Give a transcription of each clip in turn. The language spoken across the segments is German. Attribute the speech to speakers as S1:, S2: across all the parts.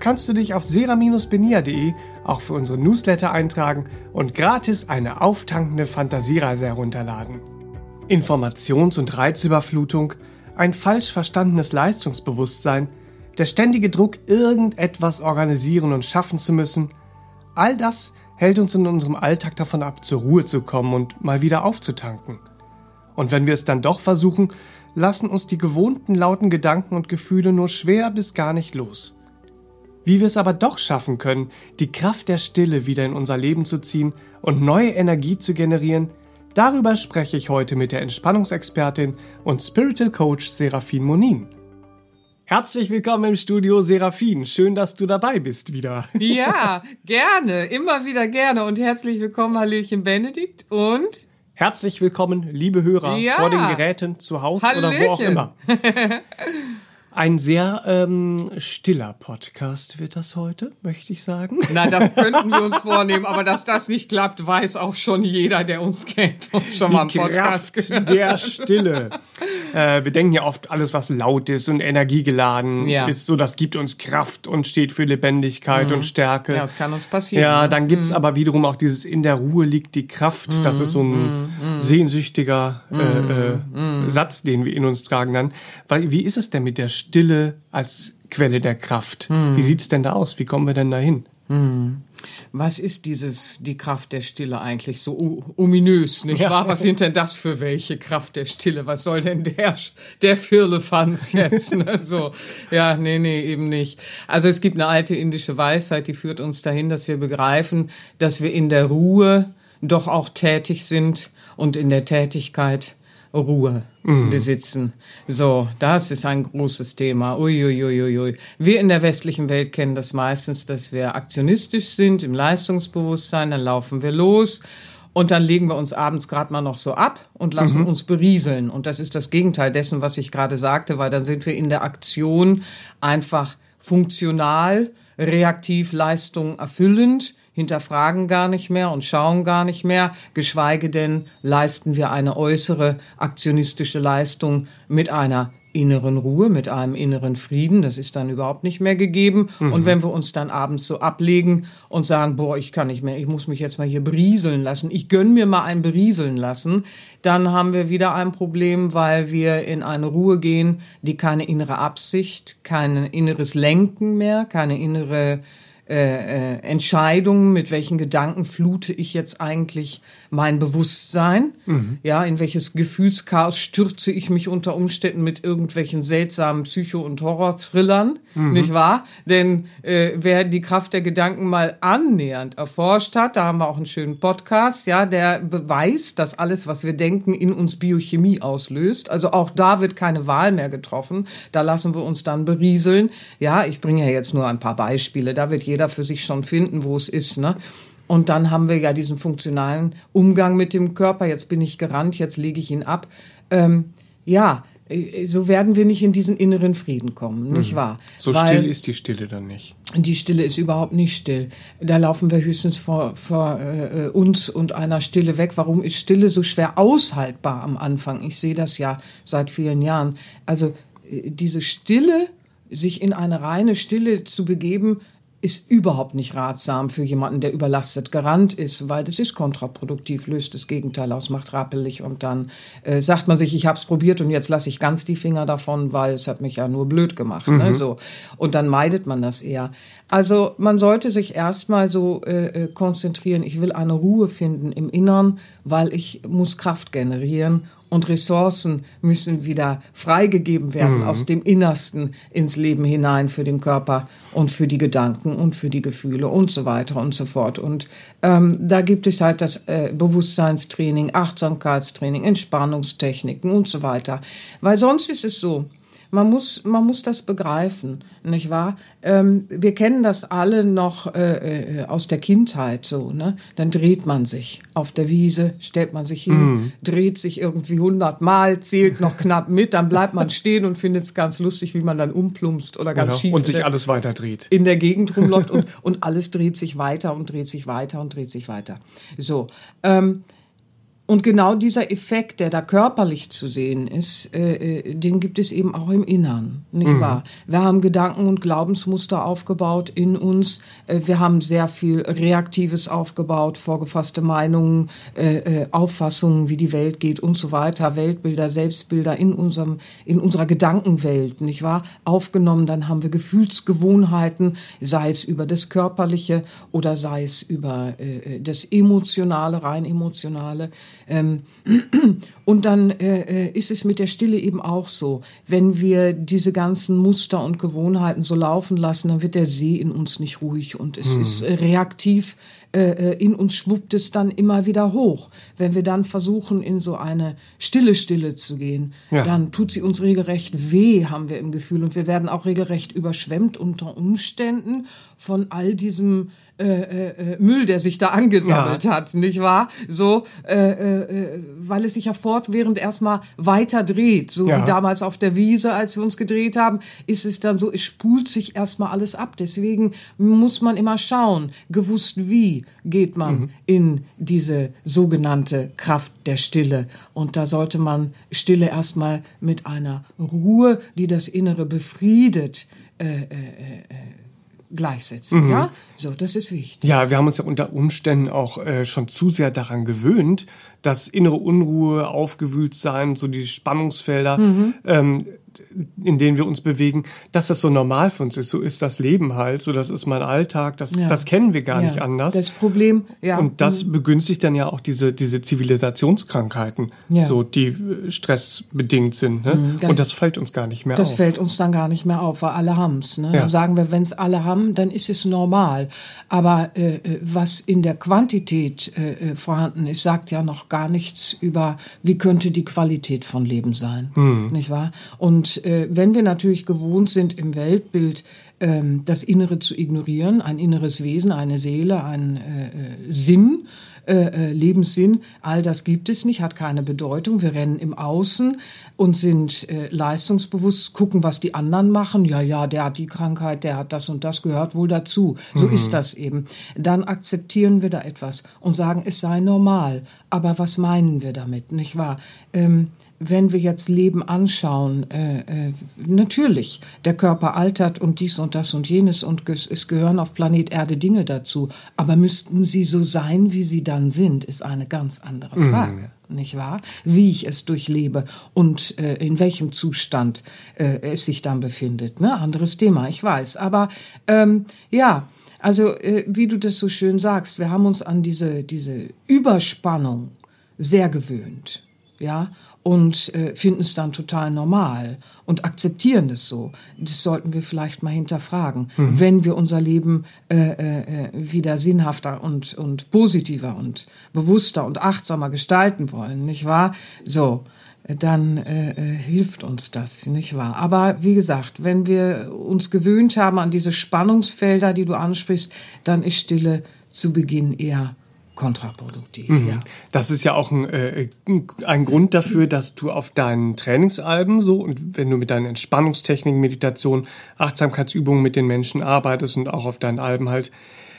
S1: kannst du dich auf sera-benia.de auch für unsere Newsletter eintragen und gratis eine auftankende Fantasiereise herunterladen. Informations- und Reizüberflutung, ein falsch verstandenes Leistungsbewusstsein, der ständige Druck, irgendetwas organisieren und schaffen zu müssen, all das hält uns in unserem Alltag davon ab, zur Ruhe zu kommen und mal wieder aufzutanken. Und wenn wir es dann doch versuchen, lassen uns die gewohnten lauten Gedanken und Gefühle nur schwer bis gar nicht los. Wie wir es aber doch schaffen können, die Kraft der Stille wieder in unser Leben zu ziehen und neue Energie zu generieren, darüber spreche ich heute mit der Entspannungsexpertin und Spiritual Coach Serafin Monin. Herzlich willkommen im Studio Serafin. Schön, dass du dabei bist wieder.
S2: Ja, gerne. Immer wieder gerne. Und herzlich willkommen, Hallöchen Benedikt und
S1: Herzlich willkommen, liebe Hörer, ja. vor den Geräten, zu Hause oder wo auch immer. Ein sehr ähm, stiller Podcast wird das heute, möchte ich sagen.
S2: Na, das könnten wir uns vornehmen, aber dass das nicht klappt, weiß auch schon jeder, der uns kennt und schon
S1: Die
S2: mal einen Podcast
S1: Kraft
S2: gehört
S1: der Stille. Äh, wir denken ja oft, alles, was laut ist und energiegeladen
S2: Ja.
S1: ist, so das gibt uns Kraft und steht für Lebendigkeit und Stärke.
S2: Ja, das kann uns passieren.
S1: Ja,
S2: ne?
S1: dann gibt's aber wiederum auch dieses in der Ruhe liegt die Kraft. Das ist so ein sehnsüchtiger äh, äh, Satz, den wir in uns tragen dann. Weil, wie ist es denn mit der Stille als Quelle der Kraft? Wie sieht's denn da aus? Wie kommen wir denn dahin?
S2: Was ist dieses, die Kraft der Stille eigentlich? So ominös, nicht
S1: Ja.
S2: wahr? Was sind denn das für welche Kraft der Stille? Was soll denn der, der Firlefanz jetzt? Ne? So, ja, nee, nee, eben nicht. Also es gibt eine alte indische Weisheit, die führt uns dahin, dass wir begreifen, dass wir in der Ruhe doch auch tätig sind und in der Tätigkeit Ruhe besitzen. So, das ist ein großes Thema. Uiuiuiui. Wir in der westlichen Welt kennen das meistens, dass wir aktionistisch sind im Leistungsbewusstsein, dann laufen wir los und dann legen wir uns abends gerade mal noch so ab und lassen uns berieseln. Und das ist das Gegenteil dessen, was ich gerade sagte, weil dann sind wir in der Aktion einfach funktional, reaktiv, Leistung erfüllend, hinterfragen gar nicht mehr und schauen gar nicht mehr, geschweige denn leisten wir eine äußere aktionistische Leistung mit einer inneren Ruhe, mit einem inneren Frieden, das ist dann überhaupt nicht mehr gegeben. Und wenn wir uns dann abends so ablegen und sagen, boah, ich kann nicht mehr, ich muss mich jetzt mal hier berieseln lassen, ich gönn mir mal ein berieseln lassen, dann haben wir wieder ein Problem, weil wir in eine Ruhe gehen, die keine innere Absicht, kein inneres Lenken mehr, keine innere äh, äh, Entscheidungen, mit welchen Gedanken flute ich jetzt eigentlich mein Bewusstsein, ja, in welches Gefühlschaos stürze ich mich unter Umständen mit irgendwelchen seltsamen Psycho- und Horror-Thrillern, nicht wahr? Denn äh, wer die Kraft der Gedanken mal annähernd erforscht hat, da haben wir auch einen schönen Podcast, ja, der beweist, dass alles, was wir denken, in uns Biochemie auslöst. Also auch da wird keine Wahl mehr getroffen. Da lassen wir uns dann berieseln. Ja, ich bringe ja jetzt nur ein paar Beispiele. Da wird jeder für sich schon finden, wo es ist, ne? Und dann haben wir ja diesen funktionalen Umgang mit dem Körper. Jetzt bin ich gerannt, jetzt lege ich ihn ab. Ähm, ja, äh, so werden wir nicht in diesen inneren Frieden kommen, nicht wahr?
S1: So
S2: Weil-
S1: still ist die Stille dann nicht.
S2: die Stille ist überhaupt nicht still. Da laufen wir höchstens vor, vor äh, uns und einer Stille weg. Warum ist Stille so schwer aushaltbar am Anfang? Ich sehe das ja seit vielen Jahren. Also äh, diese Stille, sich in eine reine Stille zu begeben, ist überhaupt nicht ratsam für jemanden, der überlastet gerannt ist, weil das ist kontraproduktiv, löst das Gegenteil aus, macht rappelig und dann äh, sagt man sich, ich habe es probiert und jetzt lasse ich ganz die Finger davon, weil es hat mich ja nur blöd gemacht. Ne, mhm. Ne, so. Und dann meidet man das eher. Also man sollte sich erstmal so äh, äh, konzentrieren, ich will eine Ruhe finden im Innern, weil ich muss Kraft generieren und Ressourcen müssen wieder freigegeben werden mhm. aus dem Innersten ins Leben hinein für den Körper und für die Gedanken und für die Gefühle und so weiter und so fort. Und ähm, da gibt es halt das äh, Bewusstseinstraining, Achtsamkeitstraining, Entspannungstechniken und so weiter. Weil sonst ist es so, man muss, man muss das begreifen, nicht wahr? Ähm, wir kennen das alle noch äh, äh, aus der Kindheit so, ne? Dann dreht man sich auf der Wiese, stellt man sich hin, mm. dreht sich irgendwie hundertmal, zählt noch knapp mit, dann bleibt man stehen und findet es ganz lustig, wie man dann umplumpst oder ganz genau. schief.
S1: Und sich alles weiter dreht.
S2: In der Gegend rumläuft und, und alles dreht sich weiter und dreht sich weiter und dreht sich weiter. So. Ähm, und genau dieser Effekt, der da körperlich zu sehen ist, äh, äh, den gibt es eben auch im Innern, nicht mhm. wahr? Wir haben Gedanken und Glaubensmuster aufgebaut in uns. Äh, wir haben sehr viel Reaktives aufgebaut, vorgefasste Meinungen, äh, äh, Auffassungen, wie die Welt geht und so weiter, Weltbilder, Selbstbilder in unserem, in unserer Gedankenwelt, nicht wahr? Aufgenommen. Dann haben wir Gefühlsgewohnheiten, sei es über das Körperliche oder sei es über äh, das Emotionale, rein Emotionale. Ähm, und dann äh, äh, ist es mit der Stille eben auch so. Wenn wir diese ganzen Muster und Gewohnheiten so laufen lassen, dann wird der See in uns nicht ruhig und es hm. ist äh, reaktiv. In uns schwuppt es dann immer wieder hoch. Wenn wir dann versuchen, in so eine stille Stille zu gehen, ja. dann tut sie uns regelrecht weh, haben wir im Gefühl. Und wir werden auch regelrecht überschwemmt unter Umständen von all diesem äh, äh, äh, Müll, der sich da angesammelt ja. hat, nicht wahr? So, äh, äh, weil es sich ja fortwährend erstmal weiter dreht, so ja. wie damals auf der Wiese, als wir uns gedreht haben, ist es dann so, es spult sich erstmal alles ab. Deswegen muss man immer schauen, gewusst wie geht man mhm. in diese sogenannte Kraft der Stille. Und da sollte man Stille erstmal mit einer Ruhe, die das Innere befriedet, äh, äh, äh, gleichsetzen. Mhm. Ja, so, das ist wichtig.
S1: Ja, wir haben uns ja unter Umständen auch äh, schon zu sehr daran gewöhnt, dass innere Unruhe, aufgewühlt sein, so die Spannungsfelder, mhm. ähm, in denen wir uns bewegen, dass das so normal für uns ist. So ist das Leben halt, so das ist mein Alltag, das, ja. das kennen wir gar ja. nicht anders.
S2: Das Problem, ja.
S1: Und das mhm. begünstigt dann ja auch diese, diese Zivilisationskrankheiten, ja. so die äh, stressbedingt sind. Ne? Mhm, und das fällt uns gar nicht mehr
S2: das
S1: auf.
S2: Das fällt uns dann gar nicht mehr auf, weil alle haben's. Ne? Dann sagen wir, wenn es alle haben, dann ist es normal. Aber äh, äh, was in der Quantität äh, äh, vorhanden ist, sagt ja noch gar nichts über, wie könnte die Qualität von Leben sein. Mhm. Nicht wahr? Und und äh, wenn wir natürlich gewohnt sind, im Weltbild ähm, das Innere zu ignorieren, ein inneres Wesen, eine Seele, ein äh, äh Sinn, äh, äh, Lebenssinn, all das gibt es nicht, hat keine Bedeutung. Wir rennen im Außen und sind äh, leistungsbewusst, gucken, was die anderen machen. Ja, ja, der hat die Krankheit, der hat das und das, gehört wohl dazu. So mhm. ist das eben. Dann akzeptieren wir da etwas und sagen, es sei normal. Aber was meinen wir damit, nicht wahr? Ähm, wenn wir jetzt Leben anschauen, äh, äh, natürlich, der Körper altert und dies und das und jenes und es gehören auf Planet Erde Dinge dazu. Aber müssten sie so sein, wie sie dann sind, ist eine ganz andere mhm. Frage. Mhm. Nicht wahr? Wie ich es durchlebe und äh, in welchem Zustand äh, es sich dann befindet. Ne? Anderes Thema, ich weiß. Aber ähm, ja, also äh, wie du das so schön sagst, wir haben uns an diese, diese Überspannung sehr gewöhnt ja, und äh, finden es dann total normal und akzeptieren das so. Das sollten wir vielleicht mal hinterfragen, mhm. wenn wir unser Leben äh, äh, wieder sinnhafter und, und positiver und bewusster und achtsamer gestalten wollen, nicht wahr? So, dann äh, äh, hilft uns das, nicht wahr? Aber wie gesagt, wenn wir uns gewöhnt haben an diese Spannungsfelder, die du ansprichst, dann ist Stille zu Beginn eher kontraproduktiv. Mhm. Ja.
S1: Das ist ja auch ein, äh, ein Grund dafür, dass du auf deinen Trainingsalben so und wenn du mit deinen Entspannungstechniken, Meditation, Achtsamkeitsübungen mit den Menschen arbeitest und auch auf deinen Alben halt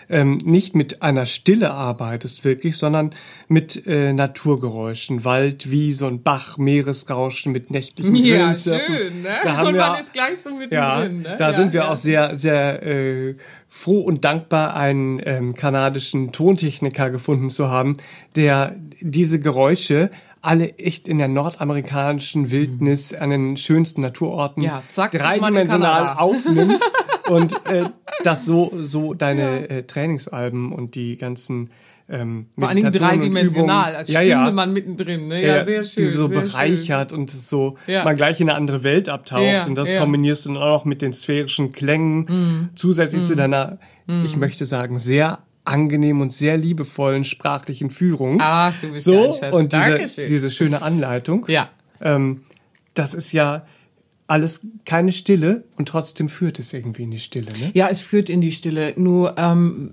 S1: ähm, nicht mit einer Stille arbeitest wirklich, sondern mit äh, Naturgeräuschen, Wald, Wiese und Bach, Meeresrauschen mit nächtlichen
S2: Ja, schön, ne?
S1: Da haben
S2: und
S1: wir,
S2: man ist gleich so mittendrin,
S1: ja,
S2: ne?
S1: da
S2: ja,
S1: sind wir
S2: ja.
S1: auch sehr, sehr äh, froh und dankbar, einen ähm, kanadischen Tontechniker gefunden zu haben, der diese Geräusche alle echt in der nordamerikanischen Wildnis an den schönsten Naturorten
S2: Ja, zack,
S1: dreidimensional aufnimmt und äh, das so so deine äh, Trainingsalben und die ganzen ähm,
S2: Vor allen Dingen
S1: und
S2: dreidimensional, als
S1: ja,
S2: stünde
S1: ja,
S2: man mittendrin. Ne? Ja, sehr schön.
S1: die so bereichert und es so
S2: Ja.
S1: man gleich in eine andere Welt abtaucht
S2: Ja,
S1: und das
S2: ja. Mhm.
S1: kombinierst du dann auch noch mit den sphärischen Klängen zusätzlich zu deiner ich möchte sagen sehr angenehmen und sehr liebevollen sprachlichen Führung.
S2: Ach, du bist
S1: so
S2: ja ein Schatz.
S1: und diese,
S2: Dankeschön.
S1: diese schöne Anleitung.
S2: Ja.
S1: Ähm, das ist ja alles keine Stille und trotzdem führt es irgendwie in die Stille, ne?
S2: Ja, es führt in die Stille. Nur ähm,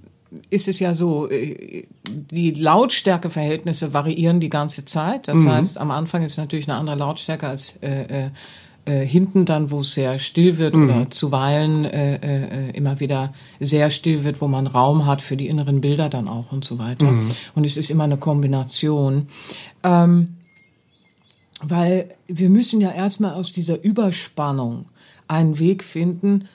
S2: ist es ja so, äh, die Lautstärkeverhältnisse variieren die ganze Zeit. Das heißt, am Anfang ist natürlich eine andere Lautstärke als äh, äh, äh, hinten dann, wo es sehr still wird oder zuweilen äh, äh, immer wieder sehr still wird, wo man Raum hat für die inneren Bilder dann auch und so weiter. Und es ist immer eine Kombination. Ähm, weil wir müssen ja erstmal aus dieser Überspannung einen Weg finden,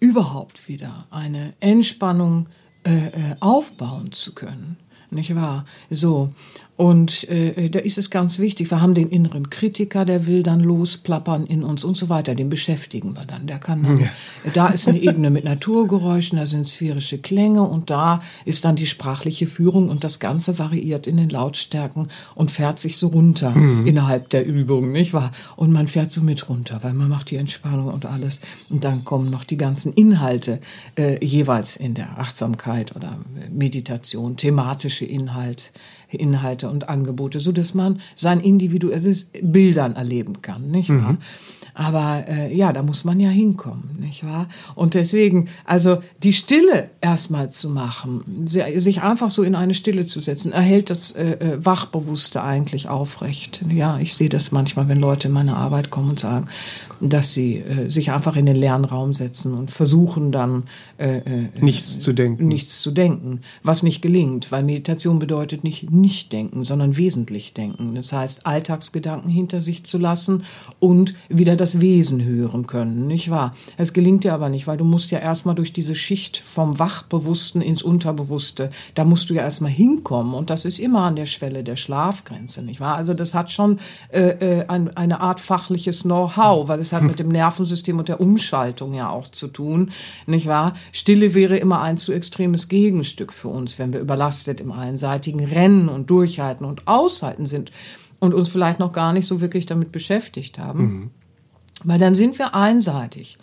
S2: überhaupt wieder eine Entspannung äh, äh, aufbauen zu können. Nicht wahr? So. Und äh, da ist es ganz wichtig, wir haben den inneren Kritiker, der will dann losplappern in uns und so weiter. Den beschäftigen wir dann. Der kann dann, da ist eine Ebene mit Naturgeräuschen, da sind sphärische Klänge und da ist dann die sprachliche Führung und das Ganze variiert in den Lautstärken und fährt sich so runter innerhalb der Übung, nicht wahr? Und man fährt so mit runter, weil man macht die Entspannung und alles. Und dann kommen noch die ganzen Inhalte äh, jeweils in der Achtsamkeit oder Meditation, thematische Inhalt, Inhalte und Angebote, so dass man sein individuelles Bildern erleben kann, nicht wahr? Aber äh, ja, da muss man ja hinkommen, nicht wahr? Und deswegen, also die Stille erstmal zu machen, si- sich einfach so in eine Stille zu setzen, erhält das äh, äh, Wachbewusste eigentlich aufrecht. Ja, ich sehe das manchmal, wenn Leute in meine Arbeit kommen und sagen, dass sie äh, sich einfach in den leeren Raum setzen und versuchen dann äh, äh,
S1: Nichts zu denken.
S2: nichts zu denken, was nicht gelingt, weil Meditation bedeutet nicht nicht denken, sondern wesentlich denken. Das heißt, Alltagsgedanken hinter sich zu lassen und wieder das Wesen hören können, nicht wahr? Es gelingt dir aber nicht, weil du musst ja erstmal durch diese Schicht vom Wachbewussten ins Unterbewusste, da musst du ja erstmal hinkommen und das ist immer an der Schwelle der Schlafgrenze, nicht wahr? Also das hat schon äh, äh, ein, eine Art fachliches Know-how, weil es hat mit dem Nervensystem und der Umschaltung ja auch zu tun, nicht wahr? Stille wäre immer ein zu extremes Gegenstück für uns, wenn wir überlastet im einseitigen Rennen und Durchhalten und Aushalten sind und uns vielleicht noch gar nicht so wirklich damit beschäftigt haben. Weil dann sind wir einseitig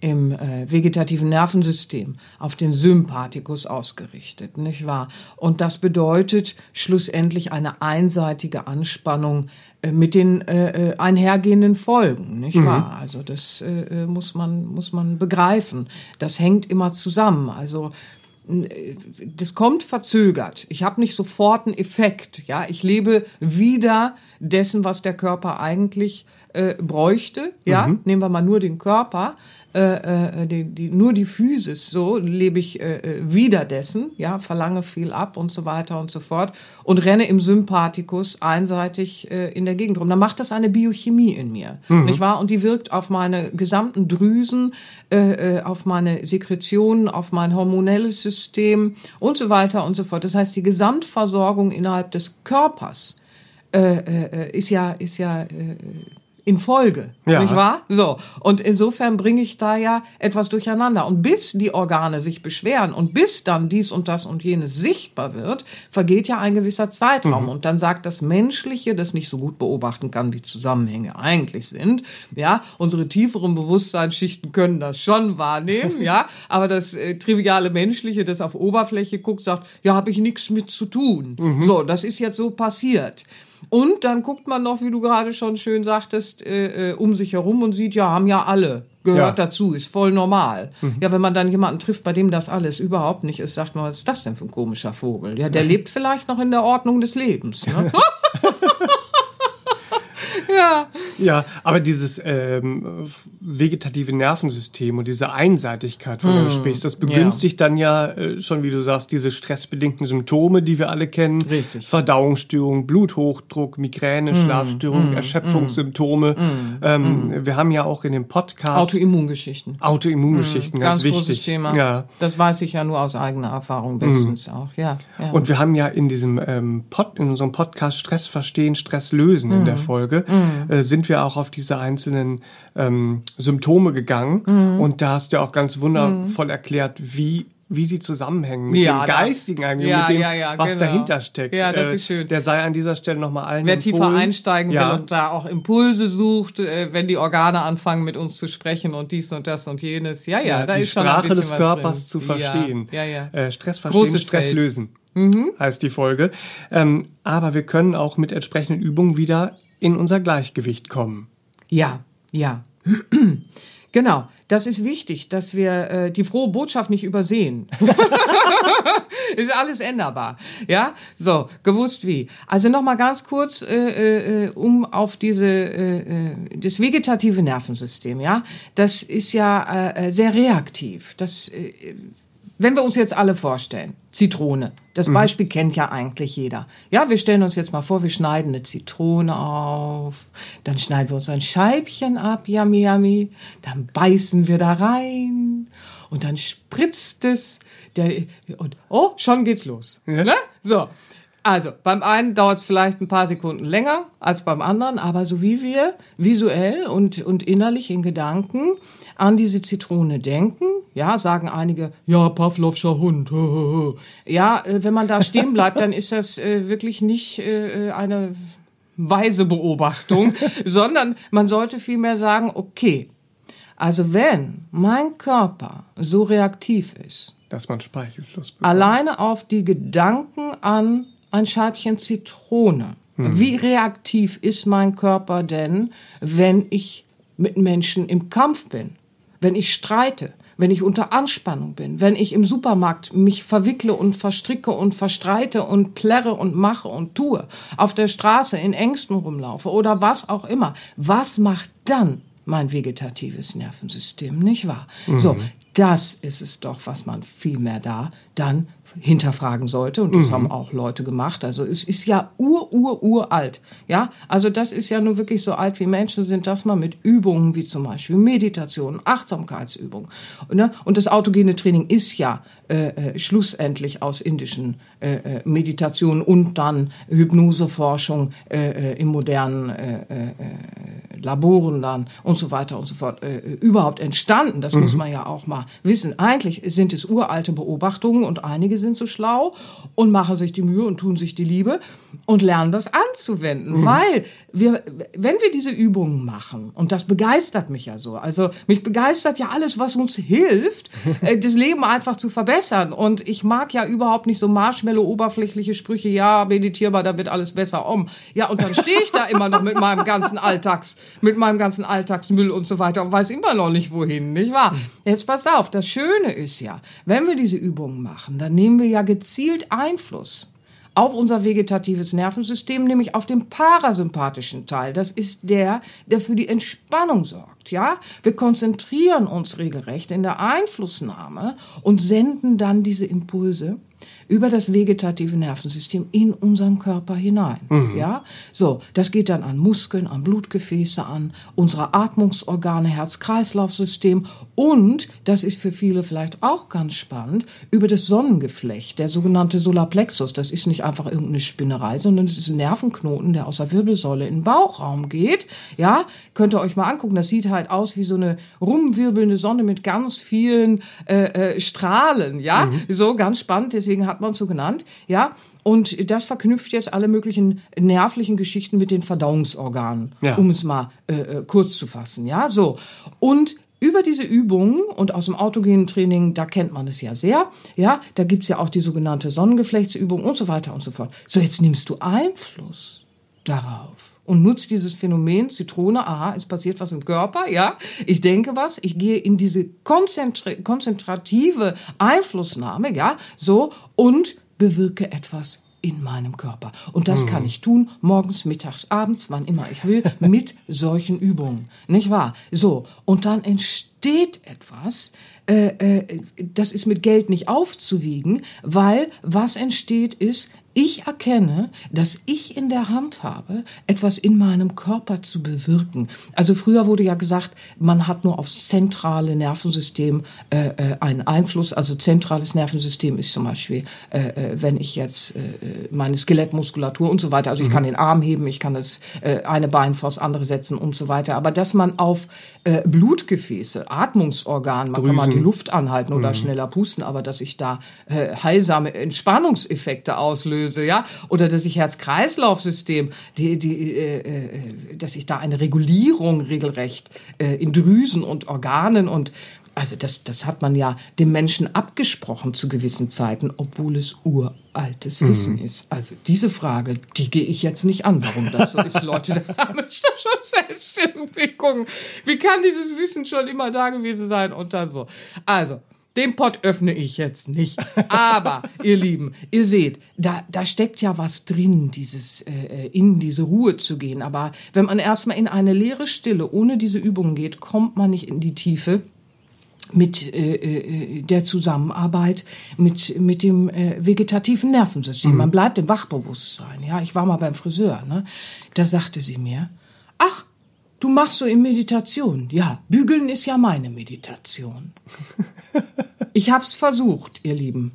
S2: im äh, vegetativen Nervensystem auf den Sympathikus ausgerichtet, nicht wahr? Und das bedeutet schlussendlich eine einseitige Anspannung mit den äh, äh, einhergehenden Folgen, nicht wahr? Also das äh, äh, muss man muss man begreifen. Das hängt immer zusammen. Also das kommt verzögert. Ich habe nicht sofort einen Effekt. Ja, ich lebe wieder dessen, was der Körper eigentlich äh, bräuchte. Ja, nehmen wir mal nur den Körper. Äh, äh, die, die, nur die Physis, so lebe ich äh, äh, wieder dessen, ja, verlange viel ab und so weiter und so fort und renne im Sympathikus einseitig äh, in der Gegend rum. Dann macht das eine Biochemie in mir, nicht wahr? Und die wirkt auf meine gesamten Drüsen, äh, äh, auf meine Sekretionen, auf mein hormonelles System und so weiter und so fort. Das heißt, die Gesamtversorgung innerhalb des Körpers äh, äh, ist ja ist ja äh, in Folge,
S1: Ja.
S2: nicht wahr? So und insofern bringe ich da ja etwas durcheinander und bis die Organe sich beschweren und bis dann dies und das und jenes sichtbar wird, vergeht ja ein gewisser Zeitraum und dann sagt das Menschliche, das nicht so gut beobachten kann, wie Zusammenhänge eigentlich sind, ja, unsere tieferen Bewusstseinsschichten können das schon wahrnehmen, ja, aber das äh, triviale Menschliche, das auf Oberfläche guckt, sagt, ja, habe ich nichts mit zu tun. So, das ist jetzt so passiert. Und dann guckt man noch, wie du gerade schon schön sagtest, äh, äh, um sich herum und sieht, ja, haben ja alle. Gehört
S1: Ja.
S2: dazu, ist voll normal. Ja, wenn man dann jemanden trifft, bei dem das alles überhaupt nicht ist, sagt man, was ist das denn für ein komischer Vogel? Ja, der lebt vielleicht noch in der Ordnung des Lebens. Ne? ja.
S1: Ja, aber dieses ähm, vegetative Nervensystem und diese Einseitigkeit, von der du sprichst, das begünstigt dann ja äh, schon, wie du sagst, diese stressbedingten Symptome, die wir alle kennen.
S2: Richtig.
S1: Verdauungsstörung, Bluthochdruck, Migräne, Schlafstörung, Erschöpfungssymptome. Ähm, Wir haben ja auch in dem Podcast
S2: Autoimmungeschichten.
S1: Autoimmungeschichten, ganz,
S2: großes
S1: wichtig.
S2: Thema.
S1: Ja.
S2: Das weiß ich ja nur aus eigener Erfahrung bestens auch. Ja, ja.
S1: Und wir haben ja in diesem ähm, Pod, in unserem Podcast Stress verstehen, Stress lösen in der Folge, äh, sind wir auch auf diese einzelnen ähm, Symptome gegangen. Und da hast du auch ganz wundervoll erklärt, wie wie sie zusammenhängen mit
S2: Ja,
S1: dem Geistigen eigentlich,
S2: Ja,
S1: mit dem,
S2: ja, ja,
S1: was
S2: genau.
S1: dahinter steckt.
S2: Ja, das
S1: Äh,
S2: ist schön.
S1: Der sei an dieser Stelle nochmal allen
S2: Wer tiefer
S1: empfohlen.
S2: einsteigen
S1: ja.
S2: will und da auch Impulse sucht, äh, wenn die Organe anfangen mit uns zu sprechen und dies und das und jenes. Ja, ja,
S1: ja,
S2: da ist schon ein
S1: Sprache
S2: bisschen
S1: des Körpers
S2: drin.
S1: zu verstehen.
S2: Ja, ja. ja.
S1: Äh, Stress verstehen,
S2: Großes
S1: Stress
S2: Feld. Mhm.
S1: lösen, heißt die Folge. Ähm, aber wir können auch mit entsprechenden Übungen wieder in unser Gleichgewicht kommen.
S2: Ja, ja. genau, das ist wichtig, dass wir äh, die frohe Botschaft nicht übersehen. ist alles änderbar. Ja, so, gewusst wie. Also nochmal ganz kurz, äh, äh, um auf diese, äh, äh, das vegetative Nervensystem, ja, das ist ja äh, äh, sehr reaktiv. Das, äh, wenn wir uns jetzt alle vorstellen, Zitrone, das Beispiel kennt ja eigentlich jeder. Ja, wir stellen uns jetzt mal vor, wir schneiden eine Zitrone auf, dann schneiden wir uns ein Scheibchen ab, yummy, yummy, dann beißen wir da rein und dann spritzt es, der, und oh, schon geht's los. Ne? So. Also, beim einen dauert es vielleicht ein paar Sekunden länger als beim anderen, aber so wie wir visuell und, und innerlich in Gedanken an diese Zitrone denken, ja, sagen einige, ja, Pavlovscher Hund. Ja, äh, wenn man da stehen bleibt, dann ist das äh, wirklich nicht äh, eine weise Beobachtung, sondern man sollte vielmehr sagen, okay, also wenn mein Körper so reaktiv ist,
S1: Dass man Speichelfluss bekommt.
S2: alleine auf die Gedanken an ein Scheibchen Zitrone. Wie reaktiv ist mein Körper denn, wenn ich mit Menschen im Kampf bin, wenn ich streite, wenn ich unter Anspannung bin, wenn ich im Supermarkt mich verwickle und verstricke und verstreite und plärre und mache und tue, auf der Straße in Ängsten rumlaufe oder was auch immer. Was macht dann mein vegetatives Nervensystem, nicht wahr? So, das ist es doch, was man viel mehr da dann hinterfragen sollte. Und das haben auch Leute gemacht. Also es ist ja ur, ur, uralt. Ja, also das ist ja nur wirklich so alt wie Menschen sind, dass man mit Übungen wie zum Beispiel Meditation, Achtsamkeitsübungen. Ne? Und das autogene Training ist ja äh, äh, schlussendlich aus indischen äh, äh, Meditationen und dann Hypnoseforschung äh, äh, im modernen Laboren dann und so weiter und so fort äh, äh, überhaupt entstanden. Das muss man ja auch mal wissen. Eigentlich sind es uralte Beobachtungen und einige sind so schlau und machen sich die Mühe und tun sich die Liebe und lernen das anzuwenden, weil wir, wenn wir diese Übungen machen und das begeistert mich ja so. Also mich begeistert ja alles, was uns hilft, äh, das Leben einfach zu verbessern. Und ich mag ja überhaupt nicht so Marshmallow oberflächliche Sprüche. Ja, meditierbar, da wird alles besser um. Ja, und dann stehe ich da immer noch mit meinem ganzen Alltags, mit meinem ganzen Alltagsmüll und so weiter und weiß immer noch nicht wohin, nicht wahr? Jetzt passt auf, das Schöne ist ja, wenn wir diese Übungen machen, dann nehmen wir ja gezielt Einfluss auf unser vegetatives Nervensystem, nämlich auf den parasympathischen Teil. Das ist der, der für die Entspannung sorgt. Ja, wir konzentrieren uns regelrecht in der Einflussnahme und senden dann diese Impulse über das vegetative Nervensystem in unseren Körper hinein. Ja, so, das geht dann an Muskeln, an Blutgefäße, an unsere Atmungsorgane, Herz-Kreislauf-System und, das ist für viele vielleicht auch ganz spannend, über das Sonnengeflecht, der sogenannte Solarplexus. Das ist nicht einfach irgendeine Spinnerei, sondern es ist ein Nervenknoten, der aus der Wirbelsäule in den Bauchraum geht. Ja, könnt ihr euch mal angucken. Das sieht halt aus wie so eine rumwirbelnde Sonne mit ganz vielen äh, äh, Strahlen. Ja, so ganz spannend. Deswegen hat man es so genannt. Ja, und das verknüpft jetzt alle möglichen nervlichen Geschichten mit den Verdauungsorganen,
S1: Ja.
S2: um es mal äh, äh, kurz zu fassen. Ja, so. Und über diese Übungen und aus dem autogenen Training, da kennt man es ja sehr, ja, da gibt's ja auch die sogenannte Sonnengeflechtsübung und so weiter und so fort. So, jetzt nimmst du Einfluss darauf und nutzt dieses Phänomen Zitrone, aha, es passiert was im Körper, ja, ich denke was, ich gehe in diese konzentri konzentrative Einflussnahme, ja, so, und bewirke etwas in meinem Körper. Und das kann ich tun, morgens, mittags, abends, wann immer ich will, mit solchen Übungen. Nicht wahr? So, und dann entsteht etwas, äh, äh, das ist mit Geld nicht aufzuwiegen, weil was entsteht ist, ich erkenne, dass ich in der Hand habe, etwas in meinem Körper zu bewirken. Also früher wurde ja gesagt, man hat nur aufs zentrale Nervensystem äh, äh einen Einfluss. Also zentrales Nervensystem ist zum Beispiel, äh, äh wenn ich jetzt äh, meine Skelettmuskulatur und so weiter, also ich mhm. kann den Arm heben, ich kann das äh, eine Bein vors andere setzen und so weiter. Aber dass man auf äh, Blutgefäße, Atmungsorgane, man Drüsen. kann mal die Luft anhalten oder mhm. schneller pusten, aber dass ich da äh, heilsame Entspannungseffekte auslöse, auslöse, ja, oder dass ich Herz-Kreislauf-System, die, die, äh, äh, dass ich da eine Regulierung regelrecht äh, in Drüsen und Organen und also das, das hat man ja dem Menschen abgesprochen zu gewissen Zeiten, obwohl es uraltes mhm. Wissen ist. Also diese Frage, die gehe ich jetzt nicht an, warum das so ist. Leute, da müsst ihr schon selbst irgendwie gucken. Wie kann dieses Wissen schon immer da gewesen sein und dann so. Also, den Pott öffne ich jetzt nicht. Aber, ihr Lieben, ihr seht, da, da steckt ja was drin, dieses, äh, in diese Ruhe zu gehen. Aber wenn man erstmal in eine leere Stille ohne diese Übungen geht, kommt man nicht in die Tiefe mit äh, äh, der Zusammenarbeit mit mit dem äh, vegetativen Nervensystem. Mhm. Man bleibt im Wachbewusstsein. Ja, ich war mal beim Friseur. Ne? Da sagte sie mir: Du machst so in Meditation. Ja, bügeln ist ja meine Meditation. Ich hab's versucht, ihr Lieben.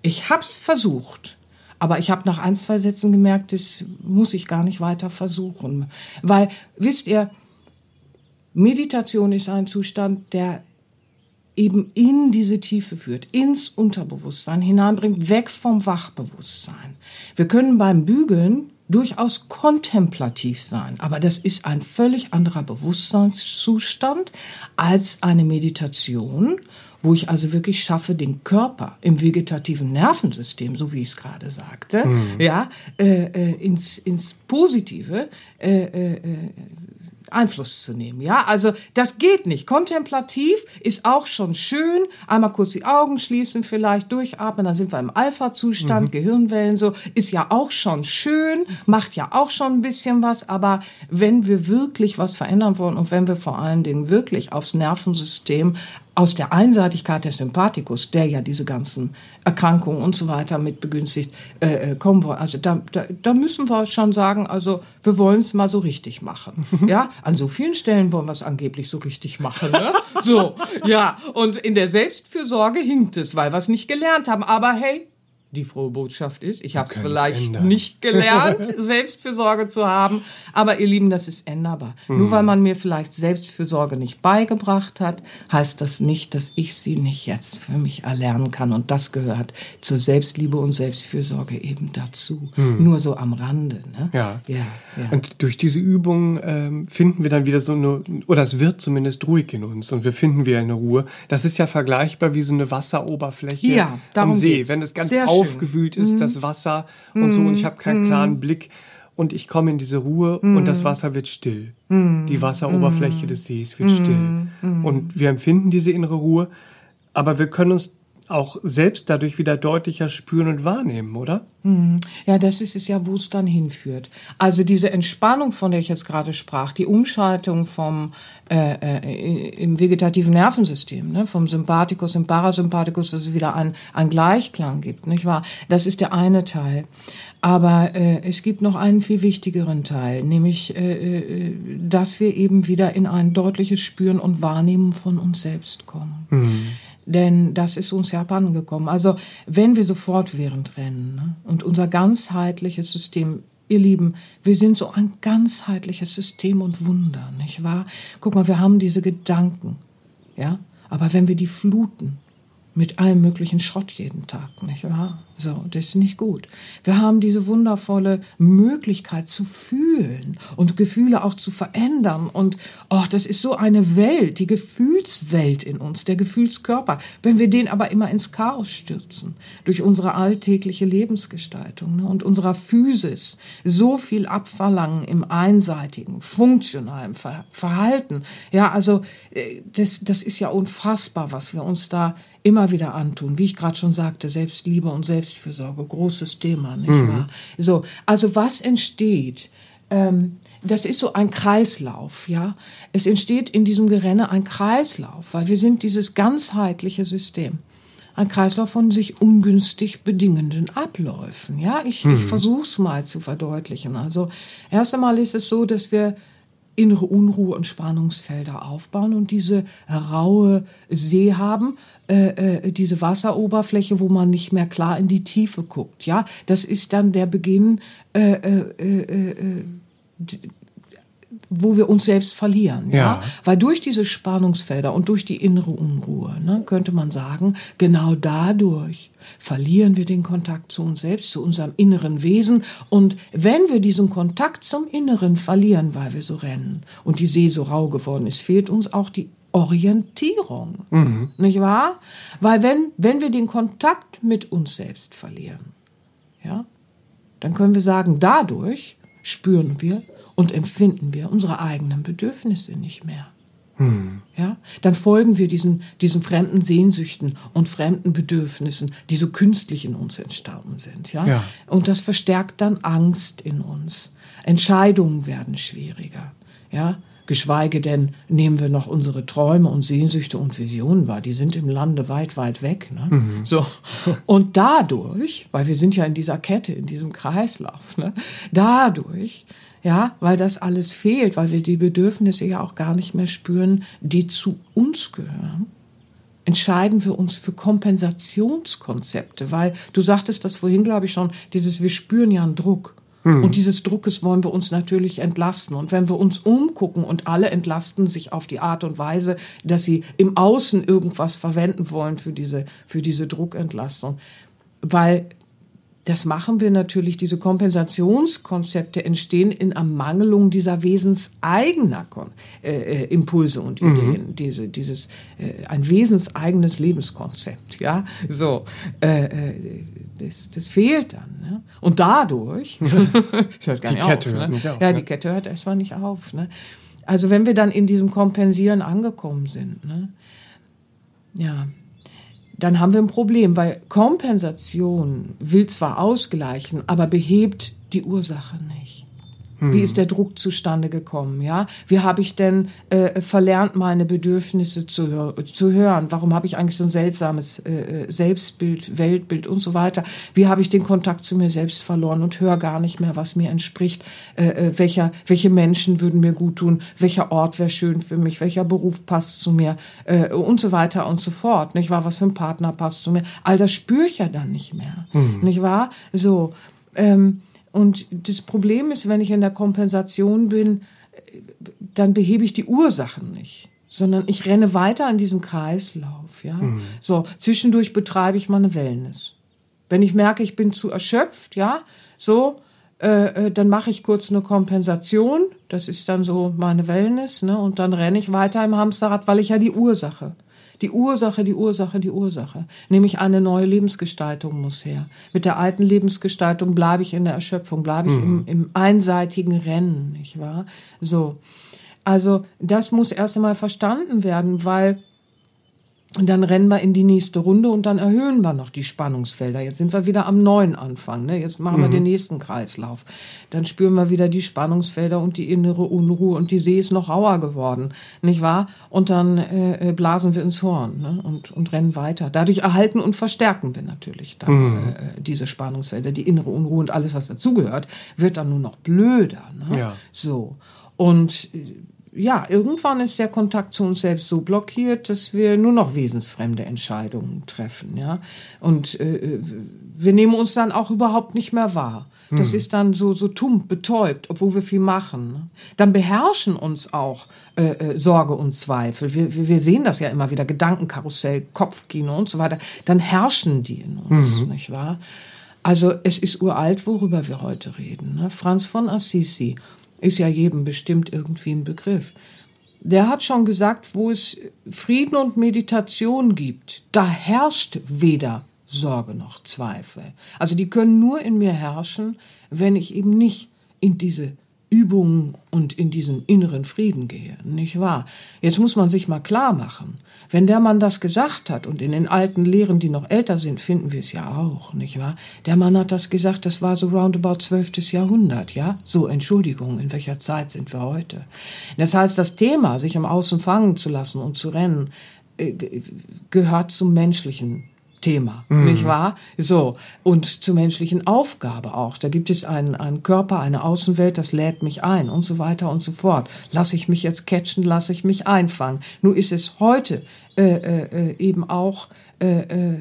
S2: Ich hab's versucht. Aber ich habe nach ein, zwei Sätzen gemerkt, das muss ich gar nicht weiter versuchen. Weil, wisst ihr, Meditation ist ein Zustand, der eben in diese Tiefe führt, ins Unterbewusstsein hineinbringt, weg vom Wachbewusstsein. Wir können beim Bügeln durchaus kontemplativ sein, aber das ist ein völlig anderer Bewusstseinszustand als eine Meditation, wo ich also wirklich schaffe, den Körper im vegetativen Nervensystem, so wie ich es gerade sagte, mhm. ja, äh, äh, ins, ins Positive äh, äh, äh Einfluss zu nehmen. Ja, also das geht nicht. Kontemplativ ist auch schon schön. Einmal kurz die Augen schließen, vielleicht durchatmen, dann sind wir im Alpha-Zustand, mhm. Gehirnwellen so. Ist ja auch schon schön, macht ja auch schon ein bisschen was. Aber wenn wir wirklich was verändern wollen und wenn wir vor allen Dingen wirklich aufs Nervensystem aus der Einseitigkeit des Sympathikus, der ja diese ganzen Erkrankungen und so weiter mit begünstigt, äh, äh kommen wollen. Also da, da, da müssen wir schon sagen, also wir wollen es mal so richtig machen. Ja, an so vielen Stellen wollen wir es angeblich so richtig machen. Ne? So, ja. Und in der Selbstfürsorge hinkt es, weil wir es nicht gelernt haben. Aber hey, die frohe Botschaft ist. Ich habe es vielleicht nicht gelernt, Selbstfürsorge zu haben. Aber ihr Lieben, das ist änderbar. Mhm. Nur weil man mir vielleicht Selbstfürsorge nicht beigebracht hat, heißt das nicht, dass ich sie nicht jetzt für mich erlernen kann. Und das gehört zur Selbstliebe und Selbstfürsorge eben dazu. Mhm. Nur so am Rande. Ne?
S1: Ja. ja. ja. Und durch diese Übung ähm, finden wir dann wieder so eine, oder es wird zumindest ruhig in uns und wir finden wieder eine Ruhe. Das ist ja vergleichbar wie so eine Wasseroberfläche
S2: ja,
S1: am See. Geht's. Wenn es ganz Sehr aufgewühlt ist, mhm. das Wasser und so, und ich habe keinen mhm. klaren Blick und ich komme in diese Ruhe mm. und das Wasser wird still. Mm. Die Wasseroberfläche mm. des Sees wird still. Und wir empfinden diese innere Ruhe, aber wir können uns auch selbst dadurch wieder deutlicher spüren und wahrnehmen, oder?
S2: Mhm. Ja, das ist es ja, wo es dann hinführt. Also diese Entspannung, von der ich jetzt gerade sprach, die Umschaltung vom äh, äh, im vegetativen Nervensystem, ne, vom Sympathikus im Parasympathikus, dass es wieder ein, ein Gleichklang gibt, nicht wahr? Das ist der eine Teil. Aber äh, es gibt noch einen viel wichtigeren Teil, nämlich, äh, äh dass wir eben wieder in ein deutliches Spüren und Wahrnehmen von uns selbst kommen. Mhm. Denn das ist uns ja abhandengekommen. Also wenn wir so fortwährend rennen ne, und unser ganzheitliches System, ihr Lieben, wir sind so ein ganzheitliches System und Wunder, nicht wahr? Guck mal, wir haben diese Gedanken, ja, aber wenn wir die fluten mit allem möglichen Schrott jeden Tag, nicht wahr? So, das ist nicht gut. Wir haben diese wundervolle Möglichkeit zu fühlen und Gefühle auch zu verändern. Und oh, das ist so eine Welt, die Gefühlswelt in uns, der Gefühlskörper. Wenn wir den aber immer ins Chaos stürzen, durch unsere alltägliche Lebensgestaltung ne, und unserer Physis so viel abverlangen im einseitigen, funktionalen Ver Verhalten. Ja, also äh, das, das ist ja unfassbar, was wir uns da immer wieder antun. Wie ich gerade schon sagte, Selbstliebe und Selbstfürsorge, großes Thema, nicht mhm. wahr? So, also was entsteht? Ähm, das ist so ein Kreislauf, ja. Es entsteht in diesem Gerenne ein Kreislauf, weil wir sind dieses ganzheitliche System. Ein Kreislauf von sich ungünstig bedingenden Abläufen, ja. Ich, mhm. ich versuche es mal zu verdeutlichen. Also, erst einmal ist es so, dass wir innere Unruhe und Spannungsfelder aufbauen und diese raue See haben, äh, äh, diese Wasseroberfläche, wo man nicht mehr klar in die Tiefe guckt. Ja, das ist dann der Beginn, äh, äh, äh, äh wo wir uns selbst verlieren. Ja. ja. Weil durch diese Spannungsfelder und durch die innere Unruhe, ne, könnte man sagen, genau dadurch verlieren wir den Kontakt zu uns selbst, zu unserem inneren Wesen. Und wenn wir diesen Kontakt zum Inneren verlieren, weil wir so rennen und die See so rau geworden ist, fehlt uns auch die Orientierung. Mhm. Nicht wahr? Weil wenn, wenn wir den Kontakt mit uns selbst verlieren, ja, dann können wir sagen, dadurch spüren wir und empfinden wir unsere eigenen Bedürfnisse nicht mehr. Hm. Ja, dann folgen wir diesen, diesen fremden Sehnsüchten und fremden Bedürfnissen, die so künstlich in uns entstanden sind. Ja? ja? Und das verstärkt dann Angst in uns. Entscheidungen werden schwieriger. Ja? Geschweige denn nehmen wir noch unsere Träume und Sehnsüchte und Visionen wahr. Die sind im Lande weit, weit weg. Ne? Mhm. So. Und dadurch, weil wir sind ja in dieser Kette, in diesem Kreislauf, ne? dadurch ja, weil das alles fehlt, weil wir die Bedürfnisse ja auch gar nicht mehr spüren, die zu uns gehören. Entscheiden wir uns für Kompensationskonzepte, weil du sagtest das vorhin, glaube ich schon, dieses, wir spüren ja einen Druck. Hm. Und dieses Druckes wollen wir uns natürlich entlasten. Und wenn wir uns umgucken und alle entlasten sich auf die Art und Weise, dass sie im Außen irgendwas verwenden wollen für diese, für diese Druckentlastung, weil das machen wir natürlich, diese Kompensationskonzepte entstehen in Ermangelung dieser wesenseigener äh, äh, Impulse und mhm. Ideen, mhm. diese, dieses äh, ein wesenseigenes Lebenskonzept, ja, so, äh, äh, das, das fehlt dann, ne? und dadurch, hört gar die nicht Kette auf, hört ne? nicht auf, ja, ne? die Kette hört erstmal nicht auf, ne? Also wenn wir dann in diesem Kompensieren angekommen sind, ne? ja, dann haben wir ein Problem, weil Kompensation will zwar ausgleichen, aber behebt die Ursache nicht. Hm. Wie ist der Druck zustande gekommen? Ja, wie habe ich denn äh, verlernt, meine Bedürfnisse zu, zu hören? Warum habe ich eigentlich so ein seltsames äh, äh, Selbstbild, Weltbild und so weiter? Wie habe ich den Kontakt zu mir selbst verloren und höre gar nicht mehr, was mir entspricht? Äh, äh, welcher, welche Menschen würden mir gut tun? Welcher Ort wäre schön für mich? Welcher Beruf passt zu mir? Äh, und so weiter und so fort. Nicht wahr? Was für ein Partner passt zu mir? All das spüre ich ja dann nicht mehr. Hm. Nicht wahr? So. Ähm, und das Problem ist, wenn ich in der Kompensation bin, dann behebe ich die Ursachen nicht, sondern ich renne weiter an diesem Kreislauf. Ja? Mhm. So, zwischendurch betreibe ich meine Wellness. Wenn ich merke, ich bin zu erschöpft, ja, so, äh, äh, dann mache ich kurz eine Kompensation. Das ist dann so meine Wellness, ne? Und dann renne ich weiter im Hamsterrad, weil ich ja die Ursache die Ursache, die Ursache, die Ursache. Nämlich eine neue Lebensgestaltung muss her. Mit der alten Lebensgestaltung bleibe ich in der Erschöpfung, bleibe ich mhm. im, im einseitigen Rennen, nicht wahr? So. Also, das muss erst einmal verstanden werden, weil und dann rennen wir in die nächste Runde und dann erhöhen wir noch die Spannungsfelder. Jetzt sind wir wieder am neuen Anfang. Ne? Jetzt machen mhm. wir den nächsten Kreislauf. Dann spüren wir wieder die Spannungsfelder und die innere Unruhe und die See ist noch rauer geworden, nicht wahr? Und dann äh, äh, blasen wir ins Horn ne? und, und rennen weiter. Dadurch erhalten und verstärken wir natürlich dann mhm. äh, diese Spannungsfelder, die innere Unruhe und alles, was dazugehört, wird dann nur noch blöder. Ne? Ja. So. Und äh, ja, irgendwann ist der Kontakt zu uns selbst so blockiert, dass wir nur noch wesensfremde Entscheidungen treffen, ja. Und äh, wir nehmen uns dann auch überhaupt nicht mehr wahr. Das hm. ist dann so, so tump, betäubt, obwohl wir viel machen. Ne? Dann beherrschen uns auch äh, äh, Sorge und Zweifel. Wir, wir sehen das ja immer wieder, Gedankenkarussell, Kopfkino und so weiter. Dann herrschen die in uns, mhm. nicht wahr? Also es ist uralt, worüber wir heute reden. Ne? Franz von Assisi ist ja jedem bestimmt irgendwie ein Begriff. Der hat schon gesagt, wo es Frieden und Meditation gibt, da herrscht weder Sorge noch Zweifel. Also die können nur in mir herrschen, wenn ich eben nicht in diese Übung und in diesen inneren Frieden gehe, nicht wahr? Jetzt muss man sich mal klar machen, wenn der Mann das gesagt hat, und in den alten Lehren, die noch älter sind, finden wir es ja auch, nicht wahr? Der Mann hat das gesagt, das war so roundabout 12. Jahrhundert, ja? So, Entschuldigung, in welcher Zeit sind wir heute? Das heißt, das Thema, sich im Außen fangen zu lassen und zu rennen, äh, gehört zum menschlichen Thema, mhm. nicht wahr? So. Und zur menschlichen Aufgabe auch. Da gibt es einen, einen Körper, eine Außenwelt, das lädt mich ein und so weiter und so fort. Lasse ich mich jetzt catchen, lasse ich mich einfangen. Nur ist es heute äh, äh, äh eben auch äh, äh,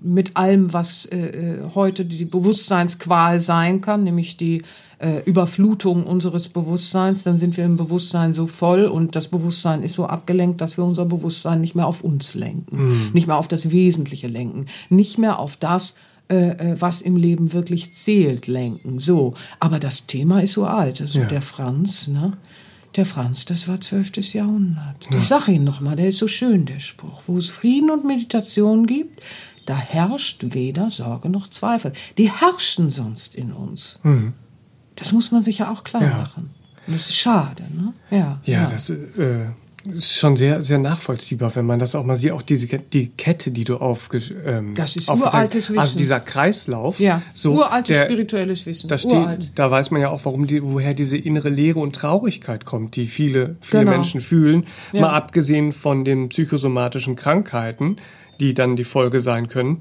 S2: mit allem, was äh, heute die Bewusstseinsqual sein kann, nämlich die äh, Überflutung unseres Bewusstseins, dann sind wir im Bewusstsein so voll und das Bewusstsein ist so abgelenkt, dass wir unser Bewusstsein nicht mehr auf uns lenken, mhm. nicht mehr auf das Wesentliche lenken, nicht mehr auf das, äh, äh, was im Leben wirklich zählt, lenken. So, aber das Thema ist so alt. Also ja. der Franz, ne? Der Franz, das war zwölftes Jahrhundert. Ja. Ich sage Ihnen nochmal, der ist so schön, der Spruch. Wo es Frieden und Meditation gibt, da herrscht weder Sorge noch Zweifel. Die herrschen sonst in uns. Mhm. Das muss man sich ja auch klar ja. machen. Und das ist schade, ne?
S1: Ja, ja, ja. das äh, ist schon sehr, sehr nachvollziehbar, wenn man das auch mal sieht. Auch diese die Kette, die du aufgesch ähm,
S2: Das ist uraltes Wissen.
S1: Also dieser Kreislauf.
S2: Ja, so uraltes der, spirituelles Wissen.
S1: Da, steht, Uralt. da weiß man ja auch, warum die, woher diese innere Leere und Traurigkeit kommt, die viele, viele genau. Menschen fühlen. Ja. Mal abgesehen von den psychosomatischen Krankheiten, die dann die Folge sein können.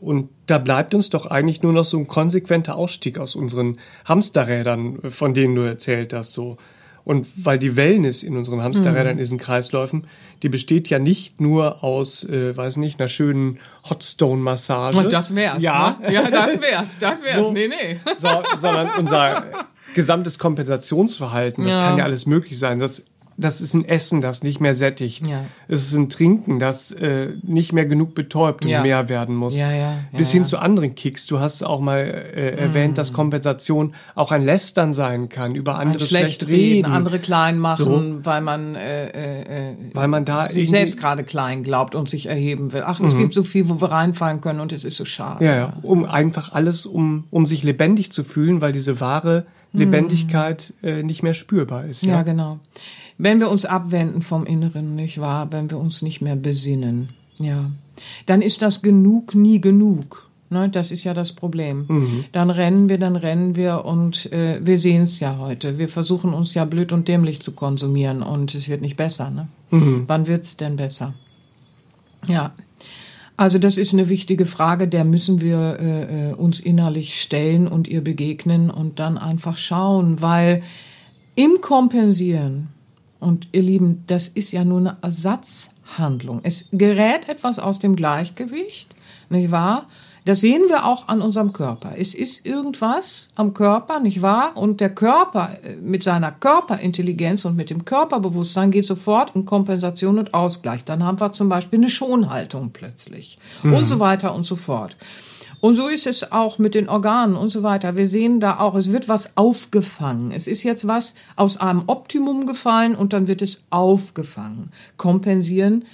S1: Und da bleibt uns doch eigentlich nur noch so ein konsequenter Ausstieg aus unseren Hamsterrädern, von denen du erzählt hast, so. Und weil die Wellness in unseren Hamsterrädern, in diesen Kreisläufen, die besteht ja nicht nur aus, äh, weiß nicht, einer schönen Hotstone-Massage.
S2: Das wär's. Ja, ne? ja das wär's. Das wär's. So, nee, nee.
S1: So, sondern unser gesamtes Kompensationsverhalten, das ja. kann ja alles möglich sein. Das das ist ein Essen, das nicht mehr sättigt. Ja. Es ist ein Trinken, das äh, nicht mehr genug betäubt und ja. mehr werden muss. Ja, ja, Bis hin zu anderen Kicks. Du hast auch mal äh, erwähnt, mm. dass Kompensation auch ein Lästern sein kann, über andere ein schlecht, schlecht reden, reden,
S2: andere klein machen, so. weil man äh, äh,
S1: äh weil man da
S2: sich selbst gerade klein glaubt und sich erheben will. Ach, es mhm. gibt so viel, wo wir reinfallen können und es ist so schade.
S1: Ja, ja. um einfach alles, um um sich lebendig zu fühlen, weil diese wahre mhm. Lebendigkeit äh, nicht mehr spürbar ist.
S2: Ja, ja genau wenn wir uns abwenden vom Inneren, nicht wahr? Wenn wir uns nicht mehr besinnen, ja, dann ist das genug nie genug. Ne, das ist ja das Problem. Mhm. Dann rennen wir, dann rennen wir und äh, wir sehen es ja heute. Wir versuchen uns ja blöd und dämlich zu konsumieren und es wird nicht besser. Ne? Mhm. Wann wird's denn besser? Ja. Also das ist eine wichtige Frage, der müssen wir äh, äh uns innerlich stellen und ihr begegnen und dann einfach schauen, weil im Kompensieren und ihr Lieben, das ist ja nur eine Ersatzhandlung. Es gerät etwas aus dem Gleichgewicht, nicht wahr? Das sehen wir auch an unserem Körper. Es ist irgendwas am Körper, nicht wahr? Und der Körper äh, mit seiner Körperintelligenz und mit dem Körperbewusstsein geht sofort in Kompensation und Ausgleich. Dann haben wir zum Beispiel eine Schonhaltung plötzlich mhm. und so weiter und so fort. Und so ist es auch mit den Organen und so weiter. Wir sehen da auch, es wird was aufgefangen. Es ist jetzt was aus einem Optimum gefallen und dann wird es aufgefangen. Kompensieren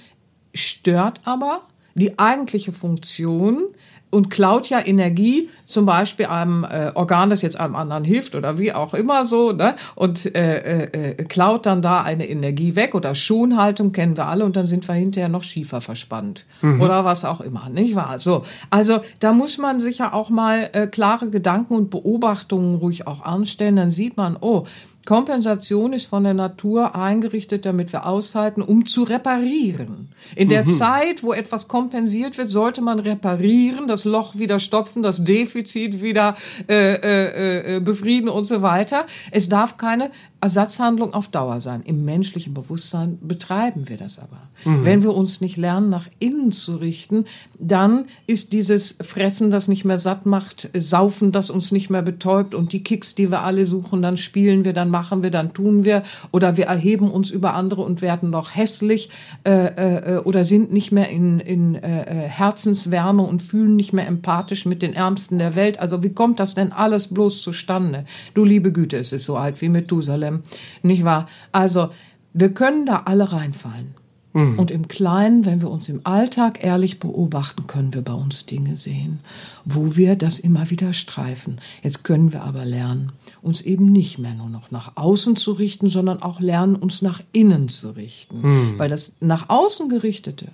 S2: stört aber die eigentliche Funktion und klaut ja Energie, zum Beispiel einem äh, Organ, das jetzt einem anderen hilft oder wie auch immer so, ne? und äh, äh, äh, klaut dann da eine Energie weg oder Schonhaltung kennen wir alle und dann sind wir hinterher noch schiefer verspannt mhm. oder was auch immer, nicht wahr? So, also da muss man sich ja auch mal äh, klare Gedanken und Beobachtungen ruhig auch anstellen, dann sieht man, oh, Kompensation ist von der Natur eingerichtet, damit wir aushalten, um zu reparieren. In der mhm. Zeit, wo etwas kompensiert wird, sollte man reparieren, das Loch wieder stopfen, das Defizit wieder äh, äh, äh, befrieden und so weiter. Es darf keine Ersatzhandlung auf Dauer sein. Im menschlichen Bewusstsein betreiben wir das aber. Mhm. Wenn wir uns nicht lernen, nach innen zu richten, dann ist dieses Fressen, das nicht mehr satt macht, Saufen, das uns nicht mehr betäubt und die Kicks, die wir alle suchen, dann spielen wir, dann machen wir, dann tun wir oder wir erheben uns über andere und werden noch hässlich äh, äh, oder sind nicht mehr in, in äh, äh Herzenswärme und fühlen nicht mehr empathisch mit den Ärmsten der Welt. Also wie kommt das denn alles bloß zustande? Du liebe Güte, es ist so alt wie Methusalem. Nicht wahr? Also, wir können da alle reinfallen. Mhm. Und im Kleinen, wenn wir uns im Alltag ehrlich beobachten, können wir bei uns Dinge sehen, wo wir das immer wieder streifen. Jetzt können wir aber lernen, uns eben nicht mehr nur noch nach außen zu richten, sondern auch lernen, uns nach innen zu richten. Mhm. Weil das nach außen gerichtete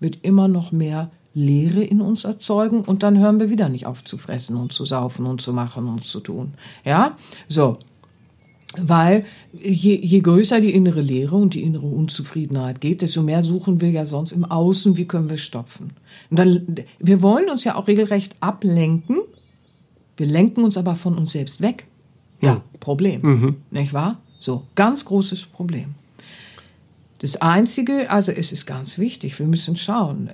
S2: wird immer noch mehr Leere in uns erzeugen und dann hören wir wieder nicht auf zu fressen und zu saufen und zu machen und zu tun. Ja, so. Weil je, je größer die innere Leere und die innere Unzufriedenheit geht, desto mehr suchen wir ja sonst im Außen, wie können wir stopfen. Und dann, wir wollen uns ja auch regelrecht ablenken. Wir lenken uns aber von uns selbst weg. Ja, Problem. Mhm. Nicht wahr? So, ganz großes Problem. Das Einzige, also es ist ganz wichtig, wir müssen schauen.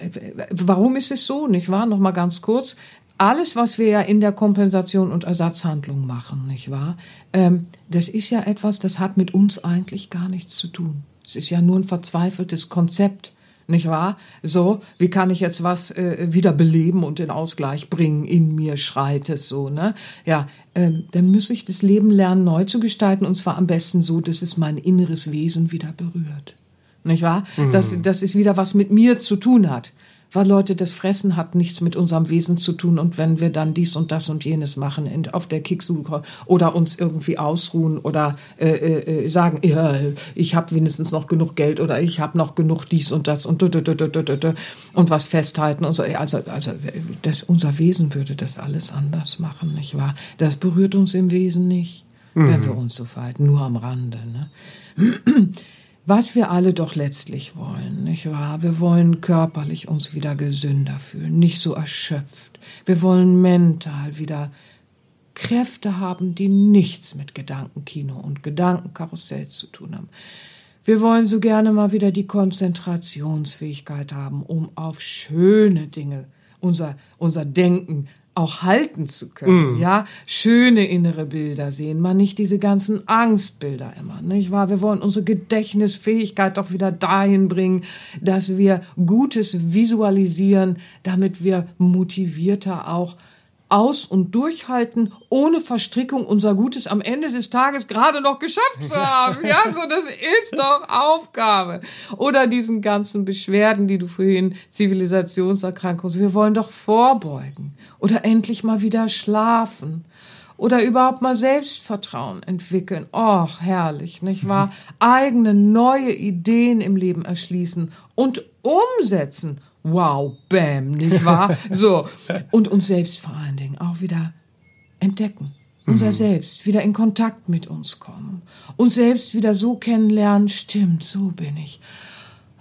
S2: Warum ist es so, nicht wahr? Nochmal ganz kurz. Alles, was wir ja in der Kompensation und Ersatzhandlung machen, nicht wahr? Ähm, das ist ja etwas, das hat mit uns eigentlich gar nichts zu tun. Es ist ja nur ein verzweifeltes Konzept, nicht wahr? So, wie kann ich jetzt was äh, wieder beleben und in Ausgleich bringen? In mir schreit es so, ne? Ja, ähm, dann muss ich das Leben lernen, neu zu gestalten und zwar am besten so, dass es mein inneres Wesen wieder berührt nicht wahr? Mhm. Dass, dass es wieder was mit mir zu tun hat. Weil Leute, das Fressen hat nichts mit unserem Wesen zu tun. Und wenn wir dann dies und das und jenes machen auf der Kicksuche oder uns irgendwie ausruhen oder äh, äh, sagen, ja, ich habe wenigstens noch genug Geld oder ich habe noch genug dies und das und und was festhalten und so. Also, also das, unser Wesen würde das alles anders machen, nicht wahr? Das berührt uns im Wesen nicht, mhm. wenn wir uns so verhalten, nur am Rande. Ne? Was wir alle doch letztlich wollen, nicht wahr? Wir wollen körperlich uns wieder gesünder fühlen, nicht so erschöpft. Wir wollen mental wieder Kräfte haben, die nichts mit Gedankenkino und Gedankenkarussell zu tun haben. Wir wollen so gerne mal wieder die Konzentrationsfähigkeit haben, um auf schöne Dinge unser, unser Denken auch halten zu können, mm. ja, schöne innere Bilder sehen, mal nicht diese ganzen Angstbilder immer, nicht wahr? Wir wollen unsere Gedächtnisfähigkeit doch wieder dahin bringen, dass wir Gutes visualisieren, damit wir motivierter auch aus- und durchhalten, ohne Verstrickung unser Gutes am Ende des Tages gerade noch geschafft zu haben. Ja, so, das ist doch Aufgabe. Oder diesen ganzen Beschwerden, die du vorhin, Zivilisationserkrankungen, wir wollen doch vorbeugen. Oder endlich mal wieder schlafen. Oder überhaupt mal Selbstvertrauen entwickeln. Och, herrlich, nicht wahr? Eigene neue Ideen im Leben erschließen und umsetzen wow, bam, nicht wahr? so. Und uns selbst vor allen Dingen auch wieder entdecken. Unser mhm. Selbst, wieder in Kontakt mit uns kommen. Uns selbst wieder so kennenlernen, stimmt, so bin ich.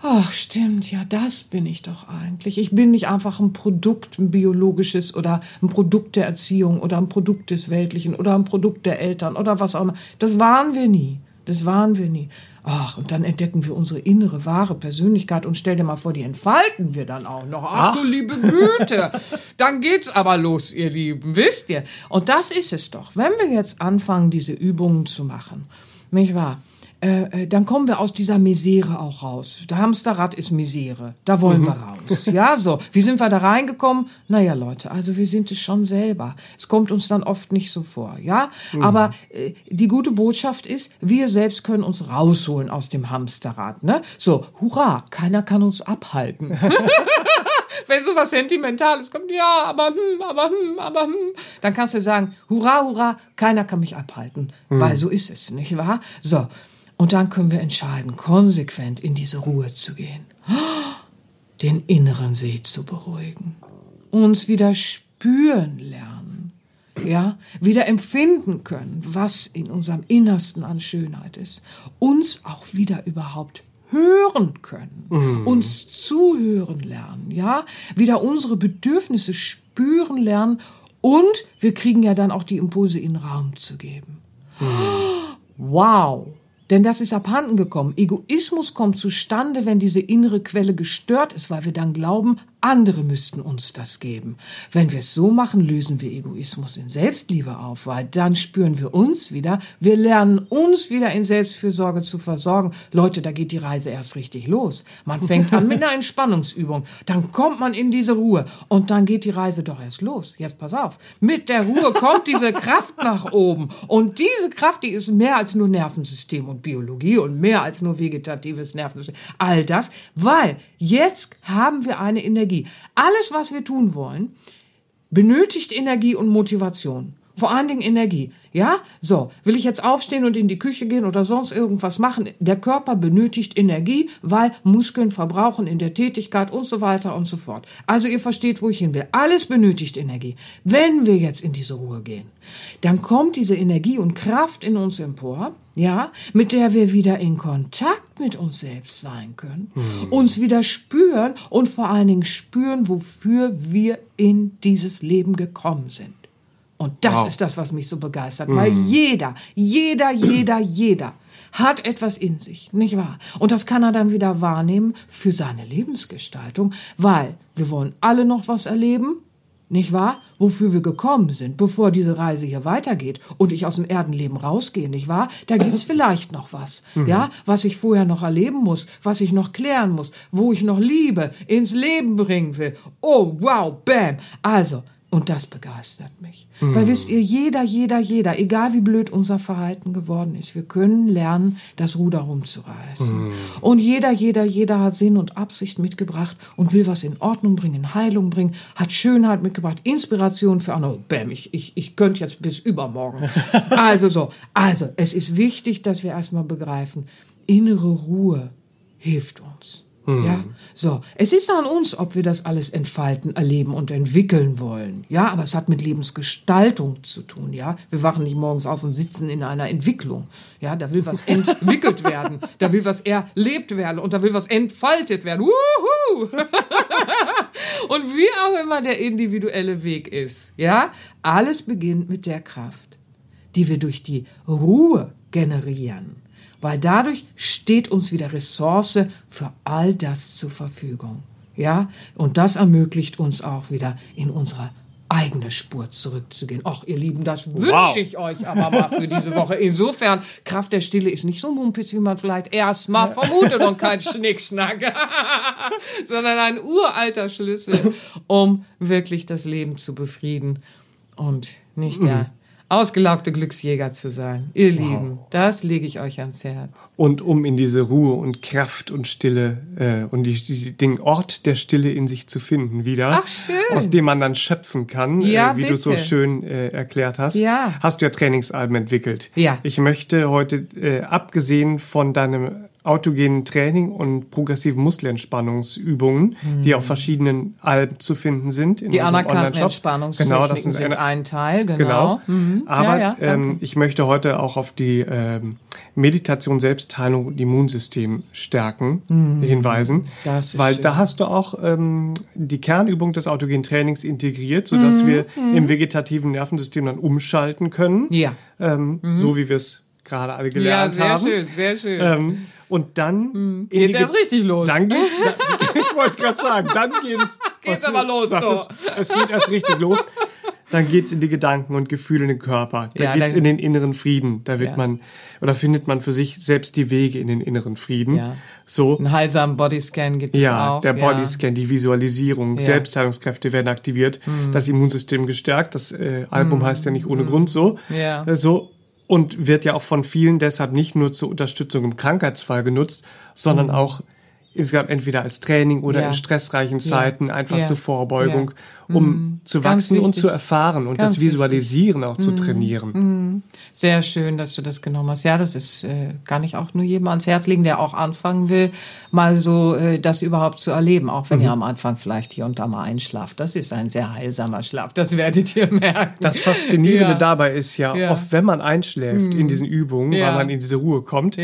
S2: Ach, stimmt, ja, das bin ich doch eigentlich. Ich bin nicht einfach ein Produkt, ein biologisches oder ein Produkt der Erziehung oder ein Produkt des Weltlichen oder ein Produkt der Eltern oder was auch immer. Das waren wir nie. Das waren wir nie. Ach, und dann entdecken wir unsere innere, wahre Persönlichkeit und stell dir mal vor, die entfalten wir dann auch noch. Ach, Ach. du liebe Güte. dann geht's aber los, ihr Lieben, wisst ihr? Und das ist es doch. Wenn wir jetzt anfangen, diese Übungen zu machen, nicht wahr? Äh, äh, dann kommen wir aus dieser Misere auch raus. Der Hamsterrad ist Misere. Da wollen mhm. wir raus. Ja, so. Wie sind wir da reingekommen? Naja, Leute, also wir sind es schon selber. Es kommt uns dann oft nicht so vor, ja? Mhm. Aber äh, die gute Botschaft ist, wir selbst können uns rausholen aus dem Hamsterrad, ne? So, hurra, keiner kann uns abhalten. Wenn so was Sentimentales kommt, ja, aber hm, aber hm, aber hm, dann kannst du sagen, hurra, hurra, keiner kann mich abhalten. Mhm. Weil so ist es, nicht wahr? So. Und dann können wir entscheiden, konsequent in diese Ruhe zu gehen, den inneren See zu beruhigen, uns wieder spüren lernen, ja, wieder empfinden können, was in unserem Innersten an Schönheit ist, uns auch wieder überhaupt hören können, mhm. uns zuhören lernen, ja, wieder unsere Bedürfnisse spüren lernen. Und wir kriegen ja dann auch die Impulse in Raum zu geben. Mhm. Wow, denn das ist abhanden gekommen. Egoismus kommt zustande, wenn diese innere Quelle gestört ist, weil wir dann glauben, Andere müssten uns das geben. Wenn wir es so machen, lösen wir Egoismus in Selbstliebe auf, weil dann spüren wir uns wieder, wir lernen uns wieder in Selbstfürsorge zu versorgen. Leute, da geht die Reise erst richtig los. Man fängt an mit einer Entspannungsübung, dann kommt man in diese Ruhe und dann geht die Reise doch erst los. Jetzt pass auf. Mit der Ruhe kommt diese Kraft nach oben und diese Kraft, die ist mehr als nur Nervensystem und Biologie und mehr als nur vegetatives Nervensystem. All das, weil jetzt haben wir eine Energie. Alles, was wir tun wollen, benötigt Energie und Motivation. Vor allen Dingen Energie. Ja? So. Will ich jetzt aufstehen und in die Küche gehen oder sonst irgendwas machen? Der Körper benötigt Energie, weil Muskeln verbrauchen in der Tätigkeit und so weiter und so fort. Also ihr versteht, wo ich hin will. Alles benötigt Energie. Wenn wir jetzt in diese Ruhe gehen, dann kommt diese Energie und Kraft in uns empor, ja, mit der wir wieder in Kontakt mit uns selbst sein können, mhm. uns wieder spüren und vor allen Dingen spüren, wofür wir in dieses Leben gekommen sind. Und das wow. ist das, was mich so begeistert, mhm. weil jeder, jeder, jeder, jeder hat etwas in sich, nicht wahr? Und das kann er dann wieder wahrnehmen für seine Lebensgestaltung, weil wir wollen alle noch was erleben, nicht wahr? Wofür wir gekommen sind, bevor diese Reise hier weitergeht und ich aus dem Erdenleben rausgehe, nicht wahr? Da gibt's vielleicht noch was, mhm. ja, was ich vorher noch erleben muss, was ich noch klären muss, wo ich noch Liebe ins Leben bringen will. Oh, wow, bam. Also, und das begeistert mich. Mhm. Weil wisst ihr, jeder, jeder, jeder, egal wie blöd unser Verhalten geworden ist, wir können lernen, das Ruder rumzureißen. Mhm. Und jeder, jeder, jeder hat Sinn und Absicht mitgebracht und will was in Ordnung bringen, Heilung bringen, hat Schönheit mitgebracht, Inspiration für andere. Bäm, ich, ich, ich könnte jetzt bis übermorgen. also so. Also, es ist wichtig, dass wir erstmal begreifen, innere Ruhe hilft uns. Mhm. Ja, so. Es ist an uns, ob wir das alles entfalten, erleben und entwickeln wollen. Ja, aber es hat mit Lebensgestaltung zu tun. Ja, wir wachen nicht morgens auf und sitzen in einer Entwicklung. Ja, da will was entwickelt werden, da will was erlebt werden und da will was entfaltet werden. Wuhu! und wie auch immer der individuelle Weg ist. Ja, alles beginnt mit der Kraft, die wir durch die Ruhe generieren weil dadurch steht uns wieder Ressource für all das zur Verfügung. Ja, und das ermöglicht uns auch wieder in unsere eigene Spur zurückzugehen. Ach, ihr Lieben, das wünsche wow. ich euch aber mal für diese Woche. Insofern, Kraft der Stille ist nicht so mumpitz, wie man vielleicht erstmal vermutet und kein Schnickschnack, sondern ein uralter Schlüssel, um wirklich das Leben zu befrieden und nicht der ausgelaugte Glücksjäger zu sein. Ihr wow. Lieben, das lege ich euch ans Herz.
S1: Und um in diese Ruhe und Kraft und Stille äh, und die, die, den Ort der Stille in sich zu finden wieder,
S2: Ach,
S1: aus dem man dann schöpfen kann,
S2: ja,
S1: äh, wie
S2: bitte.
S1: du so schön äh, erklärt hast,
S2: ja.
S1: hast du ja Trainingsalben entwickelt.
S2: Ja.
S1: Ich möchte heute, äh, abgesehen von deinem autogenen Training und progressiven Muskelentspannungsübungen, mhm. die auf verschiedenen Alben zu finden sind.
S2: In die anerkannten Entspannungstechniken genau, das sind eine, ein Teil, genau.
S1: genau. Mhm. Aber ja, ja, ähm, ich möchte heute auch auf die ähm, Meditation, Selbstheilung und Immunsystem stärken mhm. hinweisen, weil schön. da hast du auch ähm, die Kernübung des autogenen Trainings integriert, sodass mhm. wir mhm. im vegetativen Nervensystem dann umschalten können,
S2: ja.
S1: Ähm, so wie wir es gerade alle gelernt
S2: ja, sehr
S1: haben.
S2: Schön, sehr schön.
S1: Ähm, und dann
S2: hm. geht's erst richtig los.
S1: Dann geht, da, ich wollte es gerade sagen, dann geht es.
S2: geht's aber los,
S1: doch. Es, es geht erst richtig los. Dann geht's in die Gedanken und Gefühle in den Körper. Da
S2: ja,
S1: geht's in den inneren Frieden. Da wird ja. man oder findet man für sich selbst die Wege in den inneren Frieden.
S2: Ja.
S1: So.
S2: Einen heilsamen Bodyscan gibt es
S1: ja,
S2: auch.
S1: Der Bodyscan, die Visualisierung, Selbstheilungskräfte werden aktiviert, mhm. das Immunsystem gestärkt. Das äh, Album mhm. heißt ja nicht ohne mhm. Grund so.
S2: Ja.
S1: Äh, so und wird ja auch von vielen deshalb nicht nur zur Unterstützung im Krankheitsfall genutzt, sondern mhm. auch insgesamt entweder als Training oder ja. in stressreichen Zeiten ja. einfach ja. zur Vorbeugung, um mhm. zu wachsen und zu erfahren und Ganz das Visualisieren wichtig. auch zu mhm. trainieren.
S2: Mhm. Sehr schön, dass du das genommen hast. Ja, das ist äh, gar nicht auch nur jedem ans Herz legen, der auch anfangen will, mal so äh, das überhaupt zu erleben, auch wenn ihr mhm. am Anfang vielleicht hier und da mal einschlaft. Das ist ein sehr heilsamer Schlaf, das werdet ihr merken.
S1: Das Faszinierende dabei ist ja, oft wenn man einschläft in mhm. diesen Übungen, weil man in diese Ruhe kommt,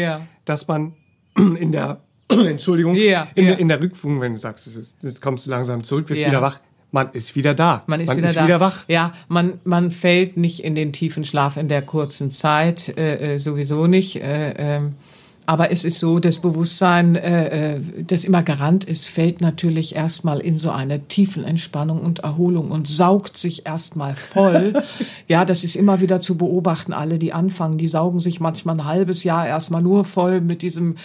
S1: dass man in der Entschuldigung,
S2: ja,
S1: in,
S2: ja.
S1: in der Rückführung, wenn du sagst, jetzt kommst du langsam zurück, bist ja. wieder wach. Man ist wieder da.
S2: Man ist, man wieder, ist da. wieder wach. Ja, man, man fällt nicht in den tiefen Schlaf in der kurzen Zeit, äh, äh sowieso nicht. Äh, äh, Aber es ist so, das Bewusstsein, äh, äh, das immer garant ist, fällt natürlich erstmal in so eine tiefen Entspannung und Erholung und saugt sich erstmal voll. ja, das ist immer wieder zu beobachten. Alle, die anfangen, die saugen sich manchmal ein halbes Jahr erstmal nur voll mit diesem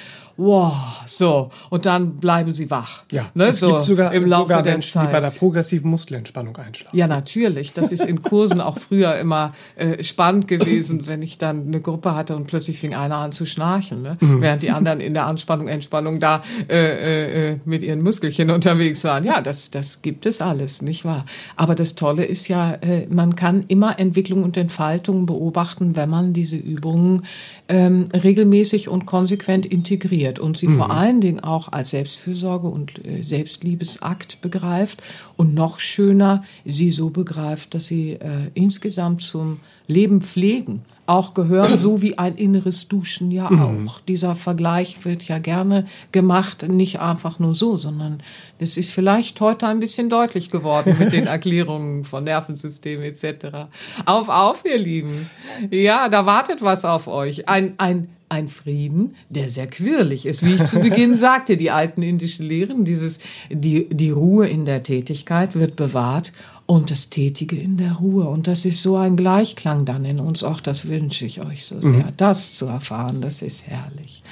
S2: wow, so, und dann bleiben sie wach.
S1: Ja,
S2: ne,
S1: es
S2: so
S1: gibt sogar,
S2: im Laufe
S1: sogar
S2: der
S1: Menschen,
S2: Zeit.
S1: die bei der progressiven Muskelentspannung einschlafen.
S2: Ja, natürlich. Das ist in Kursen auch früher immer äh, spannend gewesen, wenn ich dann eine Gruppe hatte und plötzlich fing einer an zu schnarchen, ne?
S1: Mhm.
S2: während die anderen in der Anspannung, Entspannung da äh, äh, äh, mit ihren Muskelchen unterwegs waren. Ja, das, das gibt es alles, nicht wahr? Aber das Tolle ist ja, äh, man kann immer Entwicklung und Entfaltung beobachten, wenn man diese Übungen ähm, regelmäßig und konsequent integriert und sie vor allen Dingen auch als Selbstfürsorge und äh, Selbstliebesakt begreift und noch schöner sie so begreift, dass sie äh, insgesamt zum Leben pflegen auch gehören, so wie ein inneres Duschen ja auch. Dieser Vergleich wird ja gerne gemacht, nicht einfach nur so, sondern es ist vielleicht heute ein bisschen deutlich geworden mit den Erklärungen von Nervensystem etc. Auf, auf, ihr Lieben. Ja, da wartet was auf euch. Ein, ein, ein Frieden, der sehr quirlig ist. Wie ich zu Beginn sagte, die alten indischen Lehren, dieses, die, die Ruhe in der Tätigkeit wird bewahrt und das Tätige in der Ruhe. Und das ist so ein Gleichklang dann in uns. Auch das wünsche ich euch so sehr, das zu erfahren. Das ist herrlich.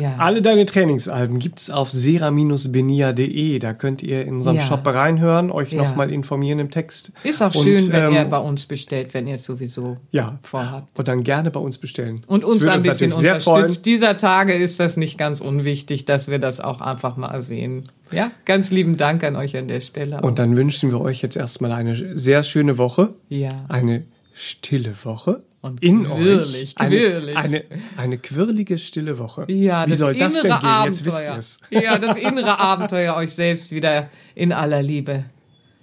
S2: Ja.
S1: Alle deine Trainingsalben gibt's auf sera-benia.de. Da könnt ihr in unserem
S2: Ja.
S1: Shop reinhören, euch
S2: Ja.
S1: nochmal informieren im Text.
S2: Ist auch
S1: Und,
S2: schön, wenn
S1: ähm,
S2: ihr bei uns bestellt, wenn ihr es sowieso
S1: ja,
S2: vorhabt.
S1: und dann gerne bei uns bestellen.
S2: Und uns ein bisschen
S1: sehr freuen.
S2: unterstützt. Dieser Tage ist das nicht ganz unwichtig, dass wir das auch einfach mal erwähnen. Ja, ganz lieben Dank an euch an der Stelle.
S1: Und dann wünschen wir euch jetzt erstmal eine sehr schöne Woche.
S2: Ja.
S1: Eine stille Woche.
S2: Und
S1: in
S2: quirlig,
S1: euch. Eine,
S2: quirlig.
S1: Eine, eine quirlige, stille Woche.
S2: Ja,
S1: Wie
S2: das
S1: soll das denn gehen?
S2: Abenteuer.
S1: Jetzt wisst ihr es.
S2: Ja, das innere Abenteuer, euch selbst wieder in aller Liebe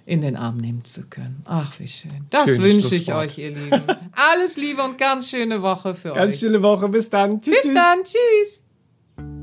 S2: in den Arm nehmen zu können. Ach, wie schön. Das
S1: Schönes
S2: wünsche ich euch, ihr Lieben. Alles Liebe und ganz schöne Woche für
S1: Ganz
S2: euch.
S1: stille Woche. Bis dann. Tschüss.
S2: Bis
S1: tschüss.
S2: dann. Tschüss.